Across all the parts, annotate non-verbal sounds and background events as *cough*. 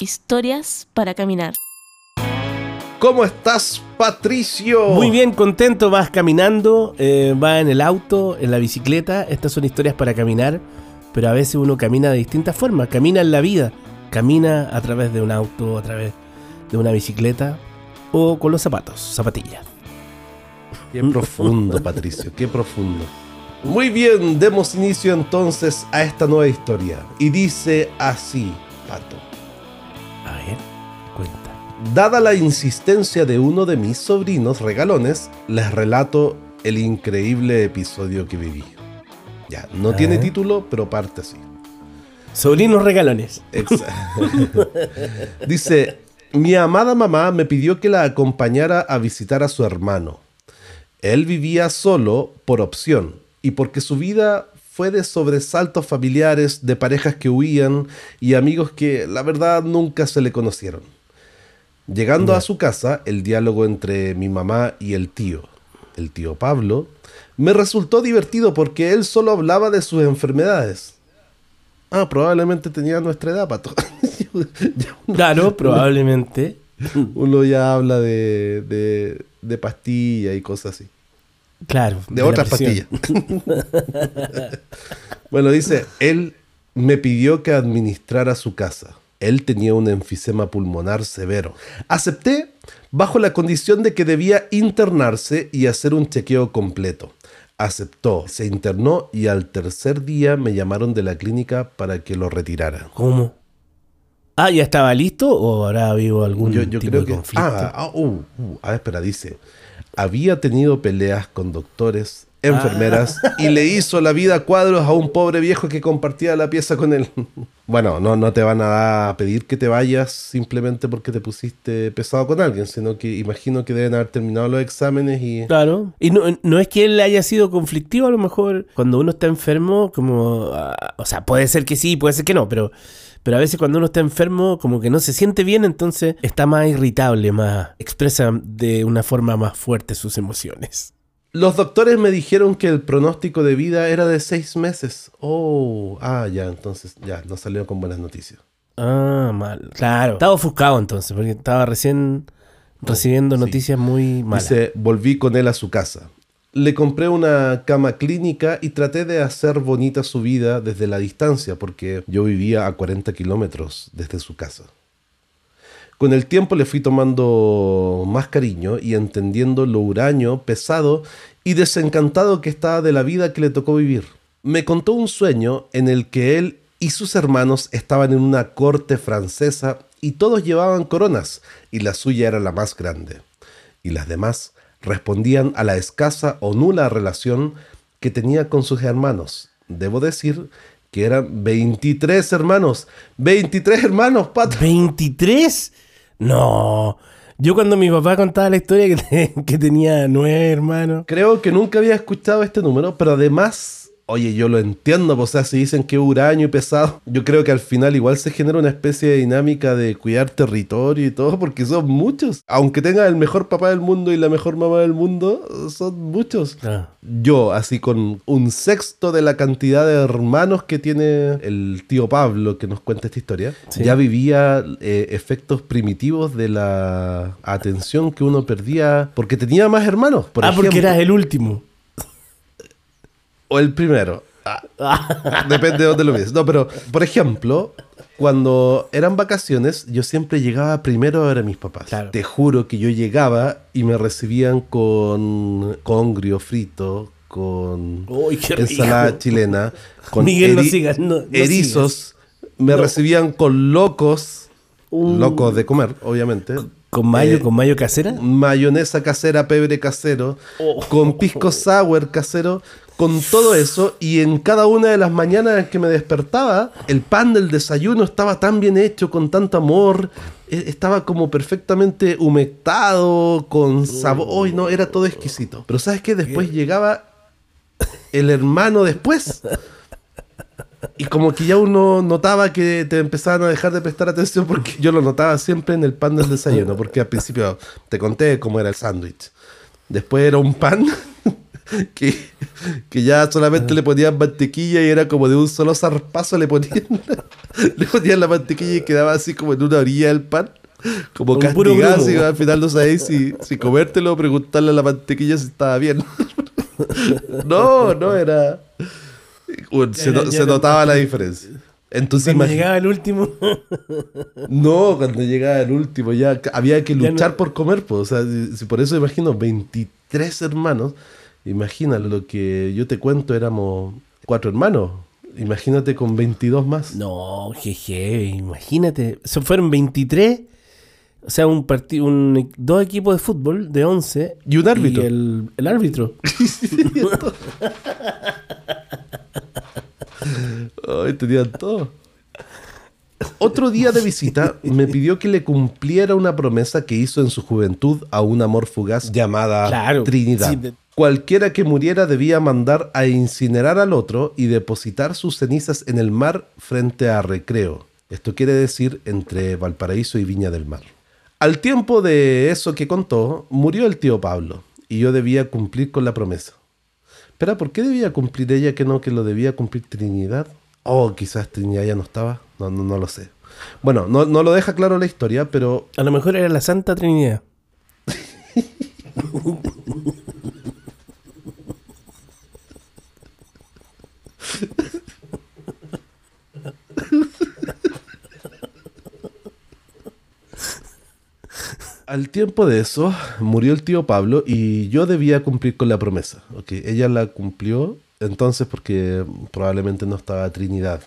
Historias para caminar. ¿Cómo estás, Patricio? Muy bien, contento. Vas caminando, eh, vas en el auto, en la bicicleta. Estas son historias para caminar, pero a veces uno camina de distintas formas. Camina en la vida. Camina a través de un auto, a través de una bicicleta o con los zapatos, zapatillas. Qué profundo, *laughs* Patricio, qué profundo. Muy bien, demos inicio entonces a esta nueva historia. Y dice así, Pato. A ver, cuenta. Dada la insistencia de uno de mis sobrinos regalones, les relato el increíble episodio que viví. Ya, no tiene título, pero parte así. Sobrinos regalones. Exa- *laughs* Dice, mi amada mamá me pidió que la acompañara a visitar a su hermano. Él vivía solo por opción y porque su vida fue de sobresaltos familiares, de parejas que huían y amigos que la verdad nunca se le conocieron. Llegando a su casa, el diálogo entre mi mamá y el tío, el tío Pablo, me resultó divertido porque él solo hablaba de sus enfermedades. Ah, probablemente tenía nuestra edad, pato. *laughs* Uno, Claro, probablemente. uno ya habla de, de, de pastillas y cosas así. Claro. De la otras pastillas. *laughs* bueno, dice, él me pidió que administrara su casa. Él tenía un enfisema pulmonar severo. Acepté bajo la condición de que debía internarse y hacer un chequeo completo. Aceptó, se internó y al tercer día me llamaron de la clínica para que lo retirara. ¿Cómo? Ah, ¿ya estaba listo o habrá habido algún Yo, yo tipo creo de que... conflicto? Ah, ah, uh, uh, ah, espera, dice. Había tenido peleas con doctores, enfermeras Ah. y le hizo la vida a cuadros a un pobre viejo que compartía la pieza con él. *laughs* bueno, no, no te van a pedir que te vayas simplemente porque te pusiste pesado con alguien, sino que imagino que deben haber terminado los exámenes y... Claro. Y no, no es que él haya sido conflictivo, a lo mejor cuando uno está enfermo, como. ah, o sea, puede ser que sí, puede ser que no, pero. Pero a veces cuando uno está enfermo, como que no se siente bien, entonces está más irritable, más. expresa de una forma más fuerte sus emociones. Los doctores me dijeron que el pronóstico de vida era de seis meses. Oh, ah, ya, entonces ya, no salió con buenas noticias. Ah, mal. Claro. Estaba ofuscado entonces, porque estaba recién recibiendo sí. noticias muy malas. Dice, volví con él a su casa. Le compré una cama clínica y traté de hacer bonita su vida desde la distancia, porque yo vivía a 40 kilómetros desde su casa. Con el tiempo le fui tomando más cariño y entendiendo lo huraño, pesado y desencantado que estaba de la vida que le tocó vivir. Me contó un sueño en el que él y sus hermanos estaban en una corte francesa y todos llevaban coronas y la suya era la más grande. Y las demás respondían a la escasa o nula relación que tenía con sus hermanos. Debo decir que eran 23 hermanos. 23 hermanos, pato. ¿23? No. Yo cuando mi papá contaba la historia que, te- *laughs* que tenía nueve hermanos. Creo que nunca había escuchado este número, pero además, oye, yo lo entiendo, pues, o sea, si dicen que es huraño y pesado, yo creo que al final igual se genera una especie de dinámica de cuidar territorio y todo, porque son muchos. Aunque tenga el mejor papá del mundo y la mejor mamá del mundo, son muchos. Ah, Yo, así con un sexto de la cantidad de hermanos que tiene el tío Pablo que nos cuenta esta historia, Sí. ya vivía eh, efectos primitivos de la atención que uno perdía porque tenía más hermanos. Por Ah, porque eras el último. O el primero. Ah, *laughs* depende de dónde lo ves. No, pero, por ejemplo, cuando eran vacaciones, yo siempre llegaba primero a ver a mis papás. Claro. Te juro que yo llegaba y me recibían con congrio frito, con ensalada chilena, con Miguel, no eri- sigas, no- no erizos. Me recibían con locos, Uh. locos de comer, obviamente. ¿Con mayo, Eh, con mayo casera? mayonesa casera, pebre casero, Oh. con pisco sour casero, con todo eso. Y en cada una de las mañanas que me despertaba, el pan del desayuno estaba tan bien hecho, con tanto amor, e- estaba como perfectamente humectado, con sabor. Hoy no, era todo exquisito. Pero ¿sabes qué? Después llegaba el hermano después. Y como que ya uno notaba que te empezaban a dejar de prestar atención porque yo lo notaba siempre en el pan del desayuno, porque al principio te conté cómo era el sándwich. Después era un pan *laughs* que, que ya solamente le ponían mantequilla y era como de un solo zarpazo le ponían *laughs* le ponían la mantequilla y quedaba así como en una orilla del pan. Como castigado, así, al final no sabéis si, si comértelo o preguntarle a la mantequilla si estaba bien. *laughs* no, no era. Bueno, se, Ya, no- ya, se ya. notaba la diferencia. Entonces, Cuando llegaba el último. no, cuando llegaba el último, ya había que luchar no- por comer. Pues, o sea, si, si por eso imagino 23 hermanos. Imagínate lo que yo te cuento, éramos cuatro hermanos. Imagínate con 22 más. No, jeje, imagínate. Eso fueron 23. O sea, un partido, un, dos equipos de fútbol de 11. Y un árbitro. el, el árbitro. *laughs* Ay, tenían todo. Otro día de visita me pidió que le cumpliera una promesa que hizo en su juventud a un amor fugaz llamada Claro, Trinidad. sí, de- Cualquiera que muriera debía mandar a incinerar al otro y depositar sus cenizas en el mar frente a Recreo. Esto quiere decir entre Valparaíso y Viña del Mar. Al tiempo de eso que contó, murió el tío Pablo y yo debía cumplir con la promesa. Espera, ¿por qué debía cumplir ella que no que lo debía cumplir Trinidad? Oh, quizás Trinidad ya no estaba. No, no, no lo sé. Bueno, no, no lo deja claro la historia, pero A lo mejor era la Santa Trinidad. *laughs* al tiempo de eso murió el tío Pablo y yo debía cumplir con la promesa. Ella la cumplió entonces porque probablemente no estaba Trinidad.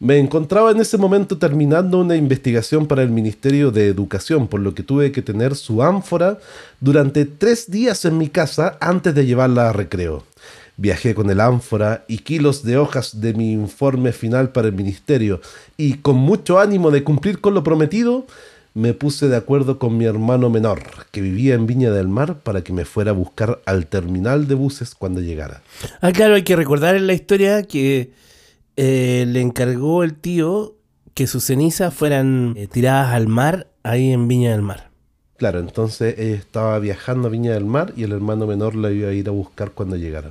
Me encontraba en ese momento terminando una investigación para el Ministerio de Educación, por lo que tuve que tener su ánfora durante tres días en mi casa antes de llevarla a recreo. Viajé con el ánfora y kilos de hojas de mi informe final para el ministerio y con mucho ánimo de cumplir con lo prometido, me puse de acuerdo con mi hermano menor, que vivía en Viña del Mar, para que me fuera a buscar al terminal de buses cuando llegara. Ah, claro, hay que recordar en la historia que eh, le encargó el tío que sus cenizas fueran eh, tiradas al mar ahí en Viña del Mar. Claro, entonces ella estaba viajando a Viña del Mar y el hermano menor la iba a ir a buscar cuando llegara.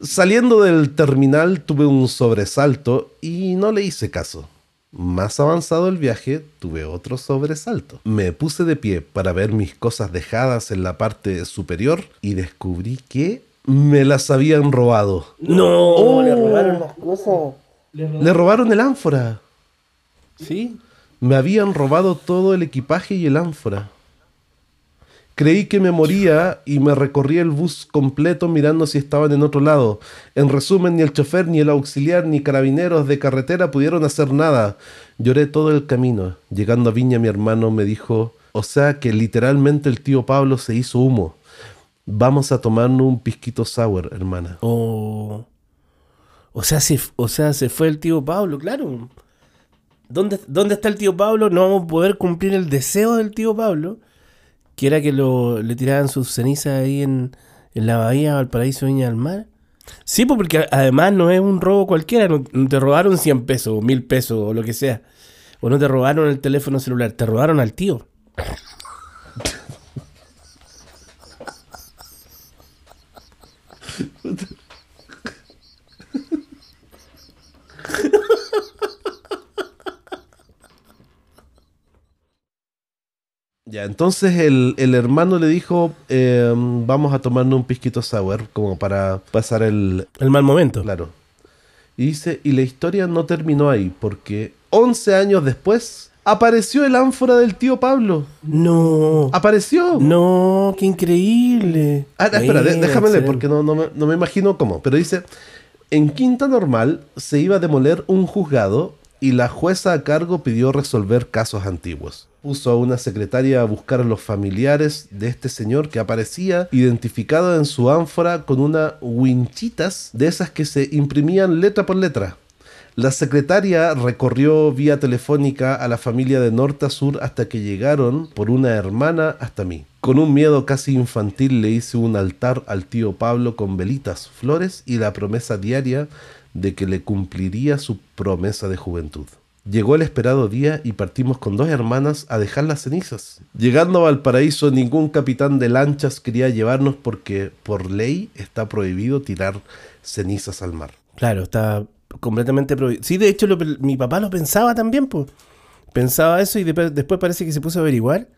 Saliendo del terminal tuve un sobresalto y no le hice caso. Más avanzado el viaje, tuve otro sobresalto. Me puse de pie para ver mis cosas dejadas en la parte superior y descubrí que me las habían robado. No, Oh. le robaron las cosas. Le robaron el ánfora. Sí. Me habían robado todo el equipaje y el ánfora. Creí que me moría y me recorrí el bus completo mirando si estaban en otro lado. En resumen, ni el chofer, ni el auxiliar, ni carabineros de carretera pudieron hacer nada. Lloré todo el camino. Llegando a Viña, mi hermano me dijo, o sea que literalmente el tío Pablo se hizo humo. Vamos a tomarnos un pisquito sour, hermana. O, o, sea, se, o sea, se fue el tío Pablo, claro. ¿Dónde, ¿Dónde está el tío Pablo? No vamos a poder cumplir el deseo del tío Pablo, que era que lo, le tiraran sus cenizas ahí en, en la bahía Valparaíso Viña del Mar. Sí, pues, porque además no es un robo cualquiera, no, no te robaron 100 pesos o 1000 pesos o lo que sea. O no te robaron el teléfono celular, te robaron al tío. Ya, entonces el, el hermano le dijo, eh, vamos a tomarnos un pisquito sour como para pasar el, El mal momento. Claro. Y dice, y la historia no terminó ahí, porque 11 años después apareció el ánfora del tío Pablo. No. Apareció. No, qué increíble. Ah, espera, déjame leer, porque no, no, me, no me imagino cómo. Pero dice, en Quinta Normal se iba a demoler un juzgado y la jueza a cargo pidió resolver casos antiguos. Puso a una secretaria a buscar a los familiares de este señor que aparecía identificado en su ánfora con una winchitas de esas que se imprimían letra por letra. La secretaria recorrió vía telefónica a la familia de norte a sur hasta que llegaron por una hermana hasta mí. Con un miedo casi infantil le hice un altar al tío Pablo con velitas, flores y la promesa diaria de que le cumpliría su promesa de juventud. Llegó el esperado día y partimos con dos hermanas a dejar las cenizas. Llegando a Valparaíso, ningún capitán de lanchas quería llevarnos porque por ley está prohibido tirar cenizas al mar. Claro, está completamente prohibido. Sí, de hecho, mi papá lo pensaba también, pues. Pensaba eso y de- después parece que se puso a averiguar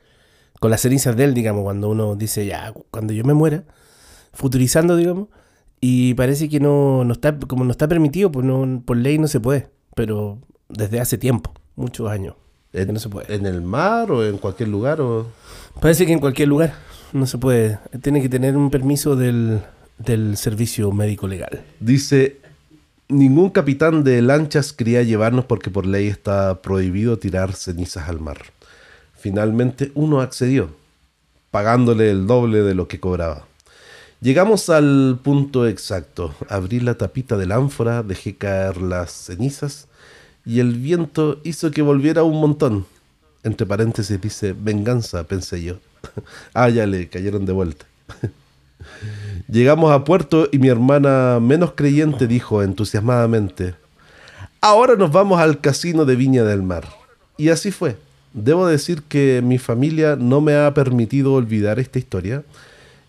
con las cenizas de él, digamos, cuando uno dice, ya, cuando yo me muera, futurizando, digamos, y parece que no, no está, como no está permitido, pues no, por ley no se puede, pero desde hace tiempo, muchos años, ¿En, no se puede. ¿En el mar o en cualquier lugar? O... Parece que en cualquier lugar no se puede, tiene que tener un permiso del, del servicio médico legal. Dice, ningún capitán de lanchas quería llevarnos porque por ley está prohibido tirar cenizas al mar. Finalmente uno accedió, pagándole el doble de lo que cobraba. Llegamos al punto exacto. Abrí la tapita del ánfora, dejé caer las cenizas y el viento hizo que volviera un montón. Entre paréntesis dice, venganza, pensé yo. *laughs* ah, ya le cayeron de vuelta. *laughs* Llegamos a puerto y mi hermana menos creyente dijo entusiasmadamente, ahora nos vamos al casino de Viña del Mar. Y así fue. Debo decir que mi familia no me ha permitido olvidar esta historia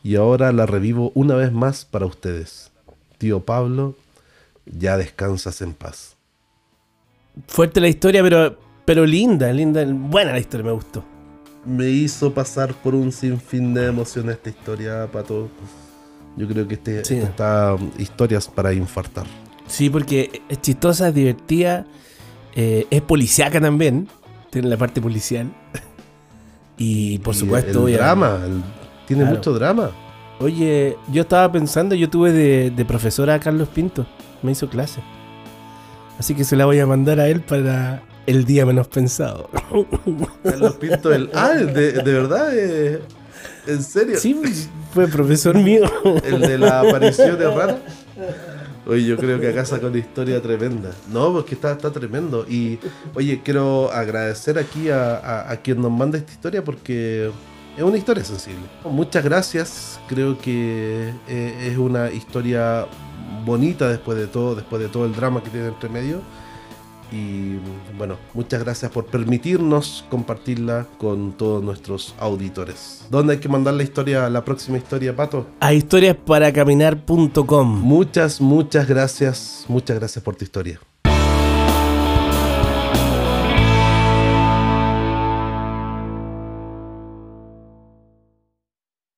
y ahora la revivo una vez más para ustedes. Tío Pablo, ya descansas en paz. Fuerte la historia, pero, pero linda, linda, buena la historia, me gustó. Me hizo pasar por un sinfín de emociones esta historia, Pato. Yo creo que este, Sí. está historias para infartar. Sí, porque es chistosa, es divertida, eh, es policiaca también, tiene la parte policial. *laughs* Y por Y supuesto, el drama, el- tiene Claro. mucho drama. Oye, yo estaba pensando, yo tuve de, de profesora a Carlos Pinto, me hizo clase. Así que se la voy a mandar a él para el día menos pensado. *laughs* Carlos Pinto, el. Ah, el de, de verdad, eh, en serio. Sí, fue profesor mío. El de la aparición de rara. Oye, yo creo que acá sacó una historia tremenda. No, porque está, está tremendo. Y, oye, quiero agradecer aquí a, a- a quien nos manda esta historia porque es una historia sensible. Muchas gracias. Creo que eh, es una historia bonita después de todo, después de todo el drama que tiene entre medio. Y bueno, muchas gracias por permitirnos compartirla con todos nuestros auditores. ¿Dónde hay que mandar la historia, la próxima historia, Pato? A historiasparaCaminar.com. Muchas, muchas gracias. Muchas gracias por tu historia.